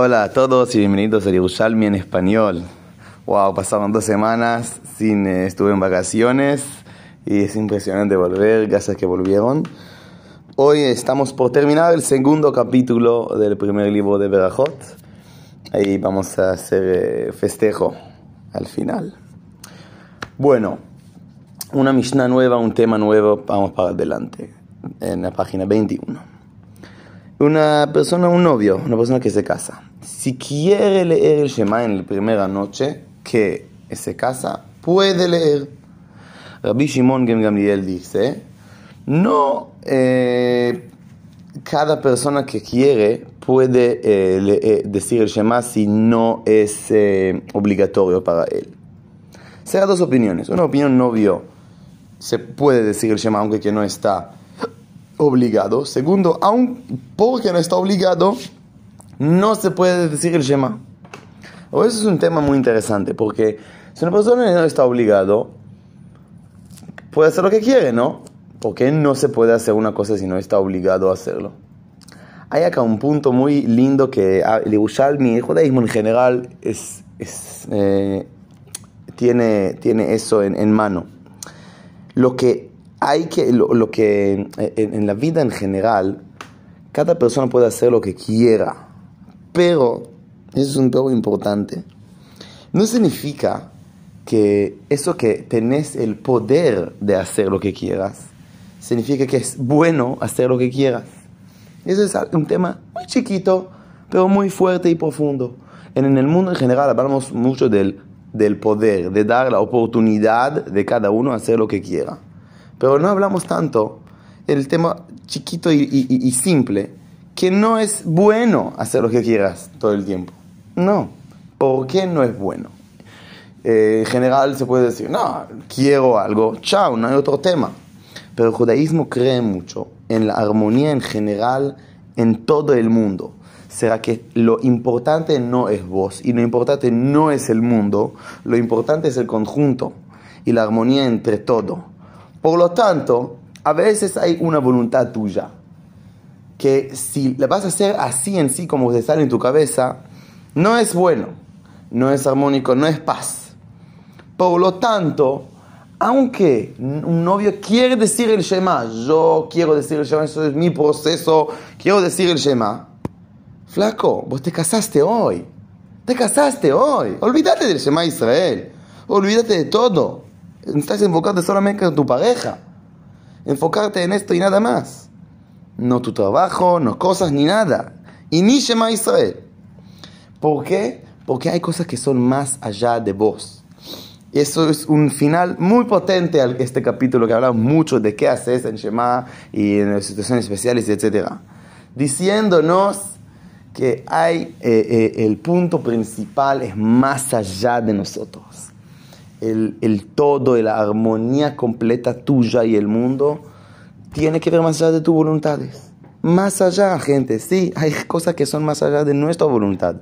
Hola a todos y bienvenidos a Yerushalmi en español. Wow, pasaron dos semanas, sin, eh, estuve en vacaciones y es impresionante volver, gracias que volvieron. Hoy estamos por terminar el segundo capítulo del primer libro de Berajot. Ahí vamos a hacer eh, festejo al final. Bueno, una Mishnah nueva, un tema nuevo, vamos para adelante, en la página 21. Una persona, un novio, una persona que se casa. Si quiere leer el Shema en la primera noche que se casa, puede leer. Rabbi Shimon Gamliel dice, no eh, cada persona que quiere puede eh, le- eh, decir el Shema si no es obligatorio para él. Será dos opiniones. Una opinión novio se puede decir el Shema aunque que no está obligado. Segundo, aun porque no está obligado, no se puede decir el Shema. O eso es un tema muy interesante, porque si una persona no está obligado, puede hacer lo que quiere, ¿no? ¿Por qué no se puede hacer una cosa si no está obligado a hacerlo? Hay acá un punto muy lindo que ah, el Yerushalmi, el judaísmo en general, es, eh, tiene, tiene eso en, mano. Lo que hay que, lo, que eh, en la vida en general, cada persona puede hacer lo que quiera, pero, eso es un pero importante, no significa que eso que tenés el poder de hacer lo que quieras, significa que es bueno hacer lo que quieras. Ese es un tema muy chiquito, pero muy fuerte y profundo. En, el mundo en general hablamos mucho del, del poder, de dar la oportunidad de cada uno a hacer lo que quiera. Pero no hablamos tanto del tema chiquito y, y- y- y simple, que no es bueno hacer lo que quieras todo el tiempo. No. ¿Por qué no es bueno? Eh, en general se puede decir, no, quiero algo, chao, no hay otro tema. Pero el judaísmo cree mucho en la armonía en general en todo el mundo. Será que lo importante no es vos y lo importante no es el mundo, lo importante es el conjunto y la armonía entre todo. Por lo tanto, a veces hay una voluntad tuya que si la vas a hacer así en sí como te sale en tu cabeza, no es bueno, no es armónico, no es paz. Por lo tanto, aunque un novio quiere decir el Shema, yo quiero decir el Shema, eso es mi proceso, quiero decir el Shema, flaco, vos te casaste hoy, te casaste hoy, olvídate del Shema Israel, olvídate de todo, estás enfocarte solamente en tu pareja, enfocarte en esto y nada más, no tu trabajo, no cosas ni nada, y ni Shema Israel. ¿Por qué? Porque hay cosas que son más allá de vos. Eso es un final muy potente a este capítulo que habla mucho de qué haces en Shema y en las situaciones especiales, etc. Diciéndonos que hay eh, eh, el punto principal es más allá de nosotros. El, el todo, la armonía completa tuya y el mundo tiene que ver más allá de tus voluntades. Más allá, gente, sí, hay cosas que son más allá de nuestra voluntad.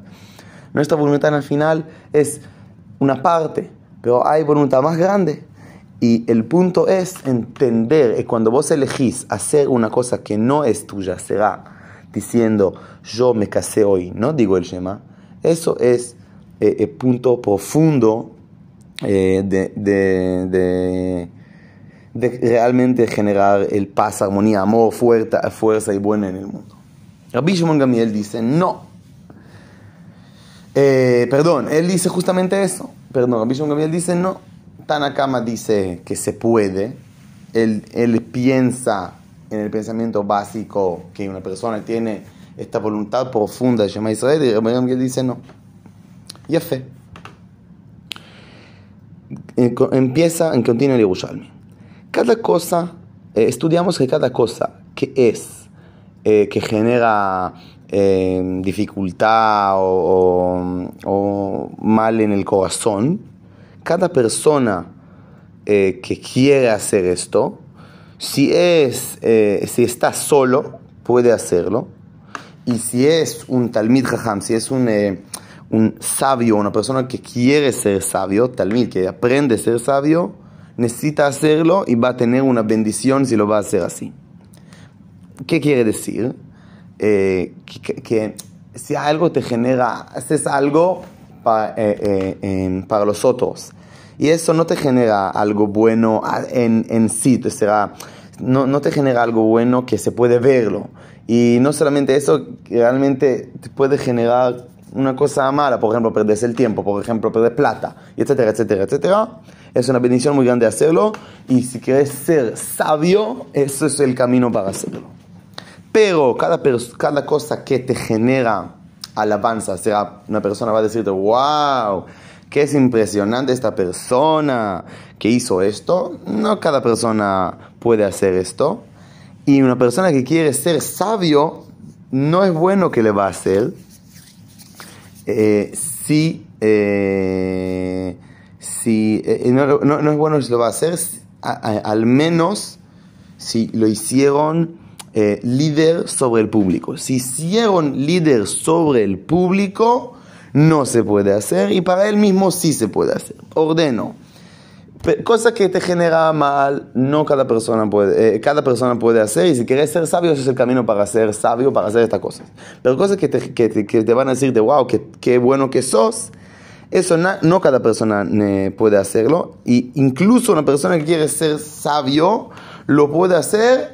Nuestra voluntad al final es una parte, pero hay voluntad más grande. Y el punto es entender que cuando vos elegís hacer una cosa que no es tuya, será diciendo yo me casé hoy, no digo el Shema, eso es eh, el punto profundo eh, de- de- de realmente generar el paz, armonía, amor, fuerza, fuerza y buena en el mundo. Rabbi Shimon Gamiel dice, no. Eh, perdón, él dice justamente eso. Perdón, Rabbi Shimon Gamiel dice, no. Tanakama dice que se puede. Él, él piensa en el pensamiento básico que una persona tiene esta voluntad profunda de Shema Israel y Rabbi Gamiel dice, no. Y fe. Eh, empieza en continua el Yerushalmi. Cada cosa, eh, estudiamos que cada cosa que es, eh, que genera eh, dificultad o, mal en el corazón, cada persona que quiere hacer esto, si, es, si está solo, puede hacerlo. Y si es un Talmid Jajam, si es un, un sabio, una persona que quiere ser sabio, Talmid, que aprende a ser sabio, necesita hacerlo y va a tener una bendición si lo va a hacer así. ¿Qué quiere decir? Eh, que, si algo te genera, haces algo eh, eh, para los otros y eso no te genera algo bueno en, en sí, te será, no, no te genera algo bueno que se puede verlo. Y no solamente eso, realmente te puede generar una cosa mala, por ejemplo, perder el tiempo, por ejemplo, perder plata, etcétera, etcétera, etcétera. Es una bendición muy grande hacerlo y si quieres ser sabio, eso es el camino para hacerlo. Pero cada, cada cosa que te genera alabanza, o sea, una persona va a decirte, wow, que es impresionante esta persona que hizo esto. No cada persona puede hacer esto. Y una persona que quiere ser sabio, no es bueno que le va a hacer eh, si, eh, si eh, no, no, es bueno que lo va a hacer, al menos si lo hicieron líder sobre el público. Si hicieron líder sobre el público, no se puede hacer y para él mismo sí se puede hacer. Ordeno. Cosa que te genera mal, no cada persona puede, eh, cada persona puede hacer y si quieres ser sabio, ese es el camino para ser sabio, para hacer estas cosas. Pero cosas que te, que, que te van a decir de wow, qué, qué bueno que sos, eso no cada persona puede hacerlo. Y incluso una persona que quiere ser sabio lo puede hacer,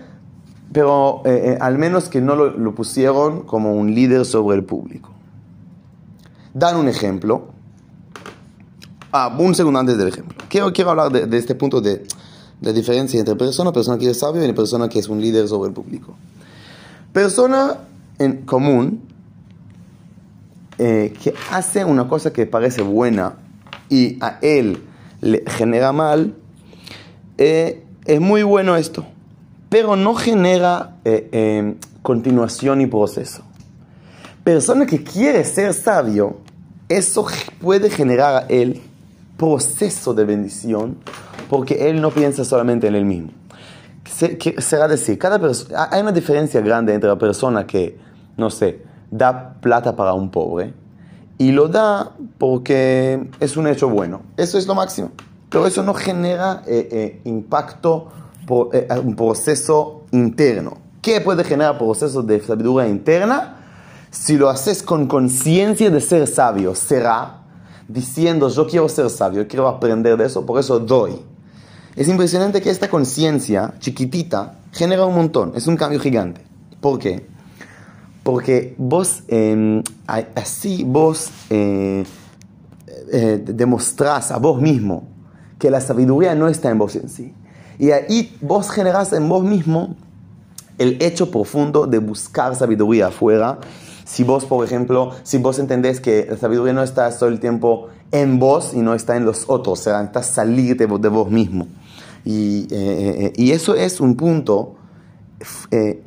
pero eh, eh, al menos que no lo, lo pusieron como un líder sobre el público. Dan un ejemplo. Ah, un segundo antes del ejemplo. Quiero, quiero hablar de, este punto de, de, diferencia entre persona, persona que es sabio y persona que es un líder sobre el público. Persona en común eh, que hace una cosa que parece buena y a él le genera mal, eh, es muy bueno esto, pero no genera eh, continuación y proceso. Persona que quiere ser sabio, eso puede generar a él proceso de bendición porque él no piensa solamente en él mismo. Será decir, cada hay una diferencia grande entre la persona que, no sé, da plata para un pobre y lo da porque es un hecho bueno. Eso es lo máximo. Pero eso no genera eh, eh, impacto, por, eh, un proceso interno. ¿Qué puede generar procesos de sabiduría interna? Si lo haces con conciencia de ser sabio, será diciendo yo quiero ser sabio, quiero aprender de eso, por eso doy. Es impresionante que esta conciencia chiquitita genera un montón, es un cambio gigante. ¿Por qué? Porque vos, em, así vos eh, eh, demostrás a vos mismo que la sabiduría no está en vos en sí. Y ahí vos generás en vos mismo el hecho profundo de buscar sabiduría afuera si vos, por ejemplo, si vos entendés que la sabiduría no está todo el tiempo en vos y no está en los otros, o sea, está salir de, vos mismo. Y, eh, eh, y, eso es un punto eh,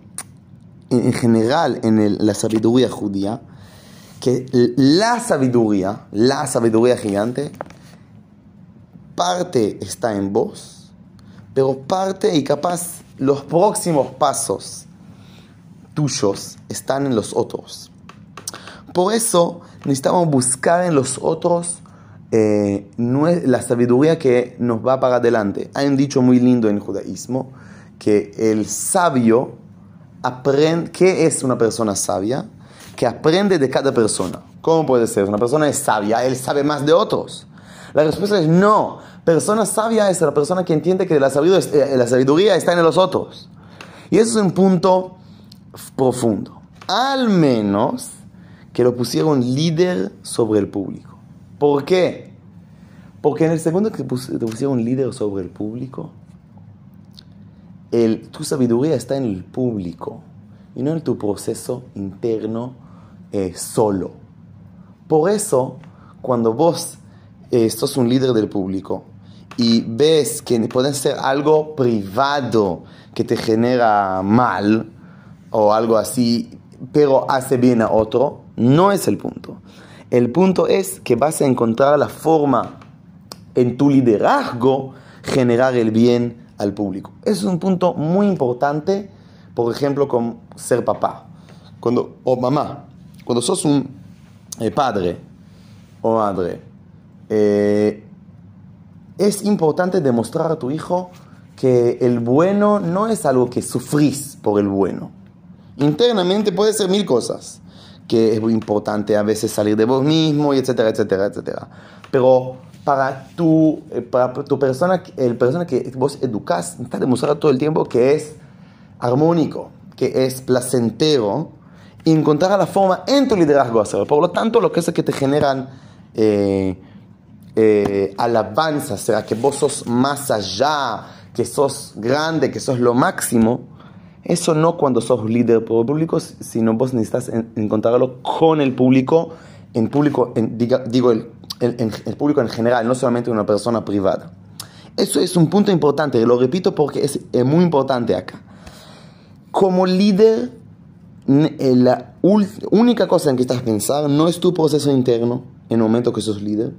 en general en la sabiduría judía, que la sabiduría, la sabiduría gigante, parte está en vos, pero parte y capaz los próximos pasos tuyos están en los otros. Por eso necesitamos buscar en los otros eh, la sabiduría que nos va para adelante. Hay un dicho muy lindo en judaísmo que el sabio aprende, ¿qué es una persona sabia? Que aprende de cada persona. ¿Cómo puede ser? Una persona es sabia, él sabe más de otros. La respuesta es no. Persona sabia es la persona que entiende que la sabiduría, eh, sabiduría está en los otros. Y eso es un punto profundo. Al menos que lo pusieron líder sobre el público. ¿Por qué? Porque en el segundo que pusieron líder sobre el público, el, tu sabiduría está en el público y no en tu proceso interno eh, solo. Por eso, cuando vos eh, sos un líder del público y ves que puede ser algo privado que te genera mal, o algo así, pero hace bien a otro, no es el punto. El punto es que vas a encontrar la forma en tu liderazgo generar el bien al público. Eso es un punto muy importante, por ejemplo, con ser papá cuando, o mamá. Cuando sos un eh, padre o madre, eh, es importante demostrar a tu hijo que el bueno no es algo que sufrís por el bueno. Internamente puede ser mil cosas. que es muy importante a veces salir de vos mismo, y etcétera, etcétera, etcétera. Pero para tu, eh, para tu persona, el persona que vos educás, está demostrando todo el tiempo que es armónico, que es placentero, y encontrar la forma en tu liderazgo hacerlo. Por lo tanto, lo que es que te generan eh, eh, alabanza, será que vos sos más allá, que sos grande, que sos lo máximo, eso no cuando sos líder público, sino vos necesitas encontrarlo con el público, en público, digo, el, el, público en general, no solamente una persona privada. Eso es un punto importante, lo repito porque es, muy importante acá. Como líder, eh, la única cosa en que estás pensando no es tu proceso interno en el momento que sos líder,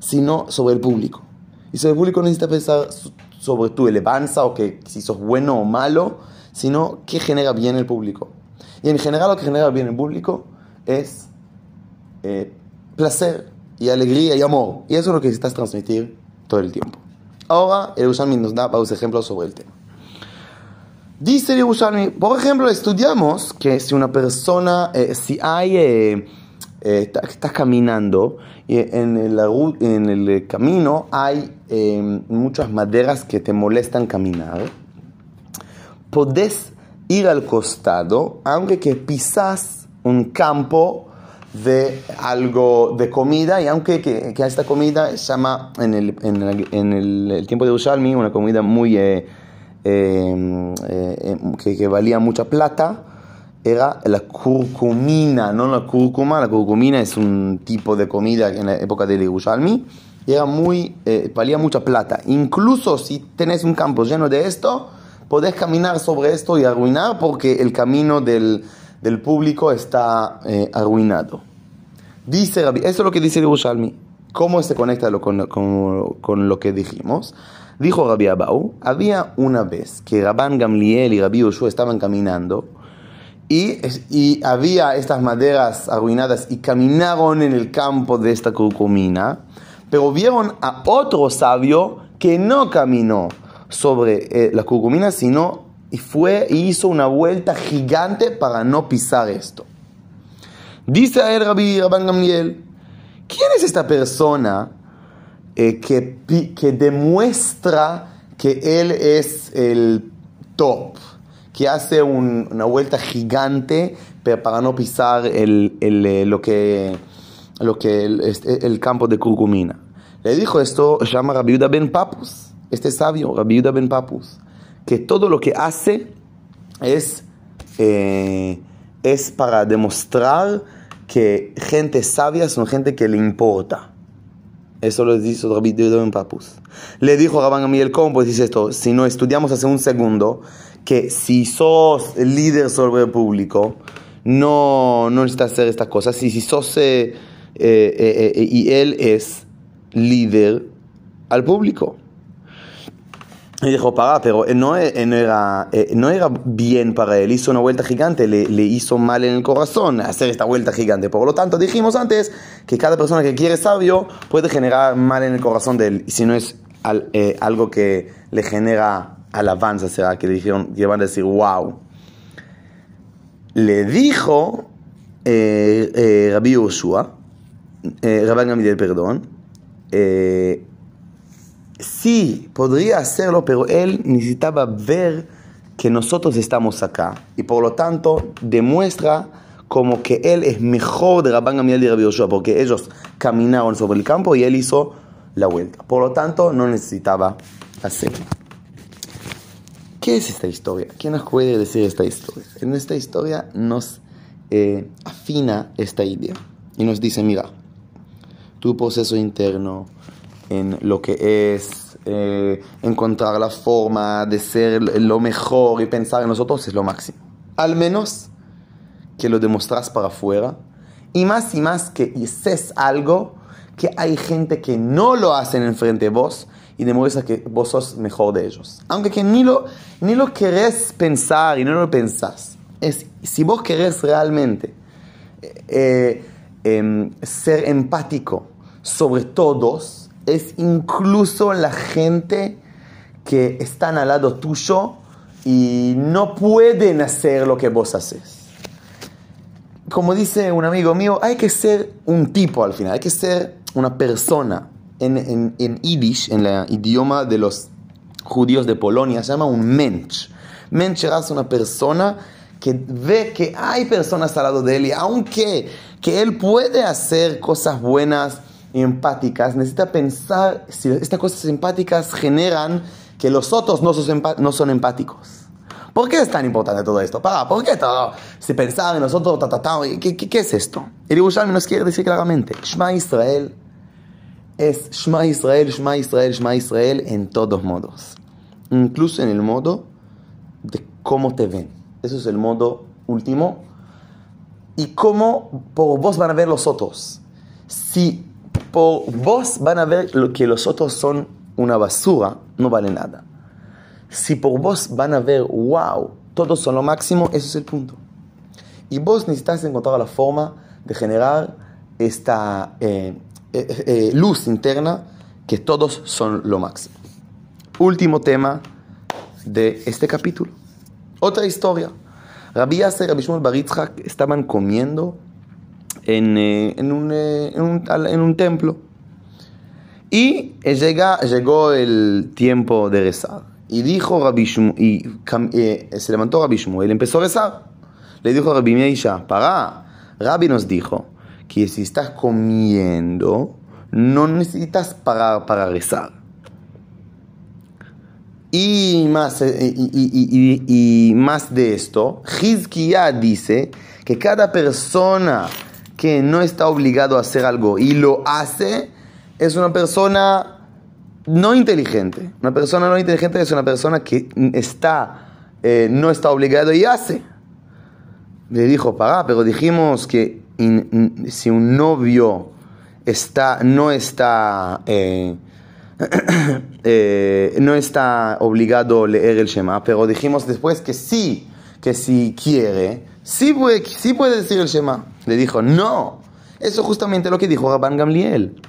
sino sobre el público. Y sobre el público necesitas pensar sobre tu elevanza o que si sos bueno o malo, sino qué genera bien el público. Y en general lo que genera bien el público es eh, placer, y alegría y amor. Y eso es lo que necesitas transmitir todo el tiempo. Ahora, el Yerushalmi nos da varios ejemplos sobre el tema. Dice el Yerushalmi, por ejemplo, estudiamos que si una persona, eh, si hay, eh, eh, estás caminando y en el, en el camino hay muchas maderas que te molestan caminar, podés ir al costado, aunque que pisas un campo de algo de comida y aunque que, que esta comida se llama en el, en el, en el, tiempo de Ushalmi una comida muy eh, eh, eh, que, que, valía mucha plata era la curcumina, no la cúrcuma, la curcumina es un tipo de comida en la época de Yerushalmi y era muy, valía mucha plata. Incluso si tenés un campo lleno de esto, podés caminar sobre esto y arruinar porque el camino del, del público está eh, arruinado. Dice eso es lo que dice Yerushalmi. ¿Cómo se conecta con, con, lo que dijimos? Dijo Rabbi Abau, había una vez que Rabban Gamliel y Rabbi Yoshua estaban caminando y, y, había estas maderas arruinadas y caminaron en el campo de esta curcumina, pero vieron a otro sabio que no caminó sobre eh, la curcumina, sino y fue y hizo una vuelta gigante para no pisar esto. Dice a él Rabbi Rabban Gamliel, ¿quién es esta persona eh, que, que demuestra que él es el top? Que hace una vuelta gigante para no pisar el, el, eh, lo que, lo que el, este, el, campo de curcumina. Le dijo esto, llama Rabbi Yuda ben Papus, este sabio, Rabbi Yuda ben Papus que todo lo que hace es, eh, es para demostrar que gente sabia son gente que le importa. Eso lo dice Rabbi Ben Papus. Le dijo a Rabban Gamliel, ¿cómo pues dice esto? Si no estudiamos hace un segundo, que si sos líder sobre el público, no, no necesitas hacer estas cosas. Y si sos, eh, eh, y él es líder al público. Y dijo, para, pero no, era, eh, no era bien para él, hizo una vuelta gigante, le, le, hizo mal en el corazón hacer esta vuelta gigante. Por lo tanto, dijimos antes que cada persona que quiere sabio puede generar mal en el corazón de él, si no es eh, algo que le genera alabanza, será que dijeron, que van a decir, wow. Le dijo eh, eh Rabbi Ushua, eh, Rabban Gamidel, perdón, eh, sí, podría hacerlo, pero él necesitaba ver que nosotros estamos acá. Y por lo tanto, demuestra como que él es mejor de Rabban Gamliel y Rabbi Yoshua, porque ellos caminaron sobre el campo y él hizo la vuelta. Por lo tanto, no necesitaba hacerlo. ¿Qué es esta historia? ¿Quién nos puede decir esta historia? En esta historia nos eh, afina esta idea y nos dice, mira, tu proceso interno, en lo que es eh, encontrar la forma de ser lo mejor y pensar en nosotros es lo máximo. Al menos que lo demostras para afuera y más y más que dices algo que hay gente que no lo hacen enfrente de vos y demuestra que vos sos mejor de ellos. Aunque que ni lo, ni lo querés pensar y no lo pensás. Es, si vos querés realmente eh, em, ser empático sobre todos, es incluso la gente que están al lado tuyo y no pueden hacer lo que vos haces. como dice un amigo mío, hay que ser un tipo al final, hay que ser una persona. En, en, en Yiddish, en el idioma de los judíos de Polonia, se llama un mensch. Mensch es una persona que ve que hay personas al lado de él y aunque que él puede hacer cosas buenas empáticas, necesita pensar si estas cosas empáticas generan que los otros no son, no son empáticos. ¿Por qué es tan importante todo esto? Para, ¿por qué todo? Si pensar en nosotros, ta, ta, ta, ¿qué, qué, qué es esto? El Yerushalmi nos quiere decir claramente, Shema Israel es Shema Israel, Shema Israel, Shema Israel en todos modos. Incluso en el modo de cómo te ven. Eso es el modo último. Y cómo por vos van a ver los otros. Si por vos van a ver lo que los otros son una basura, no vale nada. Si por vos van a ver, wow, todos son lo máximo, ese es el punto. Y vos necesitas encontrar la forma de generar esta eh, eh, eh, luz interna que todos son lo máximo. Último tema de este capítulo. Otra historia. Rabbi Yasser y Rabbi Shmuel Baritzhak estaban comiendo en, en, un, en, un, en, un, templo. Y llega, llegó el tiempo de rezar. Y dijo Rabbi Shmuel, y eh, se levantó Rabbi Shmuel, empezó a rezar. Le dijo a Rabbi Meisha, para, Rabbi nos dijo que si estás comiendo, no necesitas parar para rezar. Y más, eh, y, y, y, más de esto, Hizkiah dice que cada persona que no está obligado a hacer algo y lo hace, es una persona no inteligente. Una persona no inteligente es una persona que está, eh, no está obligado y hace. Le dijo, para, pero dijimos que si un novio está, no está, eh, eh, no está obligado a leer el Shema, pero dijimos después que sí, que si quiere, sí puede, sí puede decir el Shema. Le dijo, no. Eso es justamente lo que dijo Rabban Gamliel.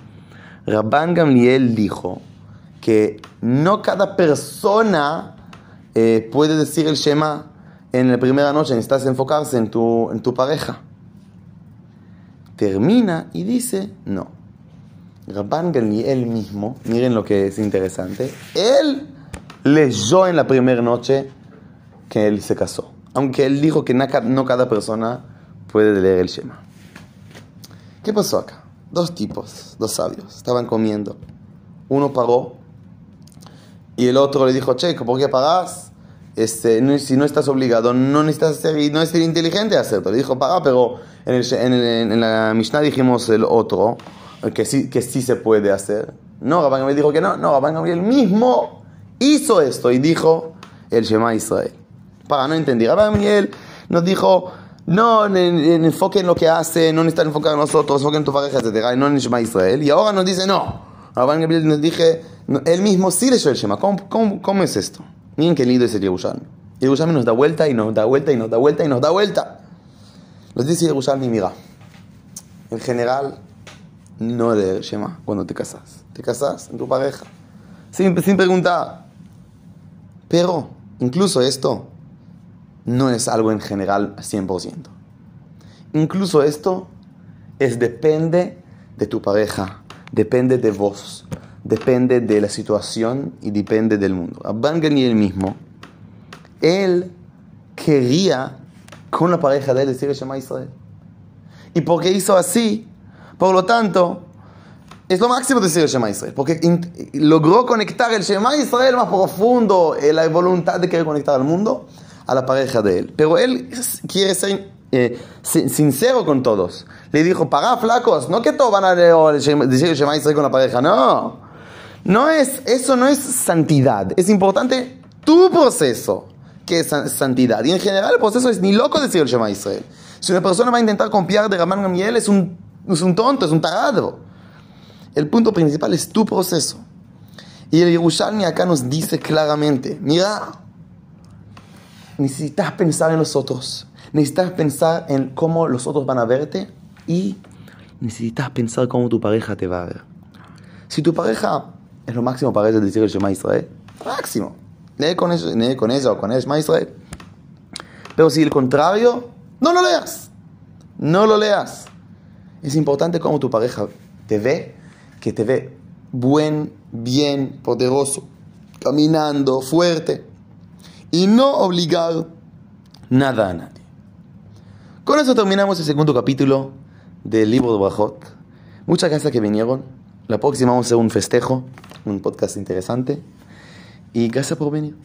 Rabban Gamliel dijo que no cada persona eh, puede decir el Shema en la primera noche, necesitas enfocarse en tu, en tu pareja. Termina y dice, no. Rabban él mismo, miren lo que es interesante, él leyó en la primera noche que él se casó. Aunque él dijo que no cada persona puede leer el Shema. ¿Qué pasó acá? Dos tipos, dos sabios, estaban comiendo. Uno pagó y el otro le dijo, che, ¿por qué pagas? Este, si no estás obligado, no necesitas ser, no es inteligente hacerlo. Le dijo, paga, pero en, la Mishnah dijimos el otro, que sí, que sí se puede hacer. No, Rabban Gamliel dijo que no. No, Rabban Gamliel mismo hizo esto y dijo el Shema Israel. Para, no entendí. Rabban Gamliel nos dijo, no, enfoque en lo que hace, no necesitas enfocar en nosotros, enfoque en tu pareja, etc. Y no en Shema Israel. Y ahora nos dice, no. Rabban Gamliel nos dije él mismo sí leyó el Shema. ¿Cómo, cómo, cómo es esto? Miren qué lindo es el Yerushalmi. Yerushalmi nos da vuelta y nos da vuelta y nos da vuelta y nos da vuelta. Nos dice Yerushalmi, mira, en general, no el Shema cuando te casas. Te casas en tu pareja. Sin, sin preguntar. Pero, incluso esto, no es algo en general 100%. Incluso esto es depende de tu pareja, depende de vos depende de la situación y depende del mundo. Abban él mismo, él quería con la pareja de él decir Shema Israel. Y porque hizo así, por lo tanto, es lo máximo decir el Shema Israel, porque logró conectar el Shema Israel más profundo, eh, la voluntad de querer conectar al mundo, a la pareja de él. Pero él quiere ser eh, sincero con todos. Le dijo, paga flacos, no que todos van a decir Shema Israel con la pareja, no. No es, eso no es santidad. Es importante tu proceso, que es santidad. Y en general el proceso es ni loco decir el Shema Israel. Si una persona va a intentar copiar de Ramán Gamiel, es un, es un tonto, es un tarado. El punto principal es tu proceso. Y el Yerushalmi acá nos dice claramente, mira, necesitas pensar en los otros. Necesitas pensar en cómo los otros van a verte y necesitas pensar cómo tu pareja te va a ver. Si tu pareja es lo máximo para ellos decir el Shema Israel. Máximo. Lee con, eso, con ella o con el Shema Israel. Pero si el contrario, no lo leas. No lo leas. Es importante cómo tu pareja te ve, que te ve buen, bien, poderoso, caminando, fuerte. Y no obligar nada a nadie. Con eso terminamos el segundo capítulo del libro de Bajot. Muchas gracias que vinieron. La próxima vamos a hacer un festejo, un podcast interesante. Y gracias por venir.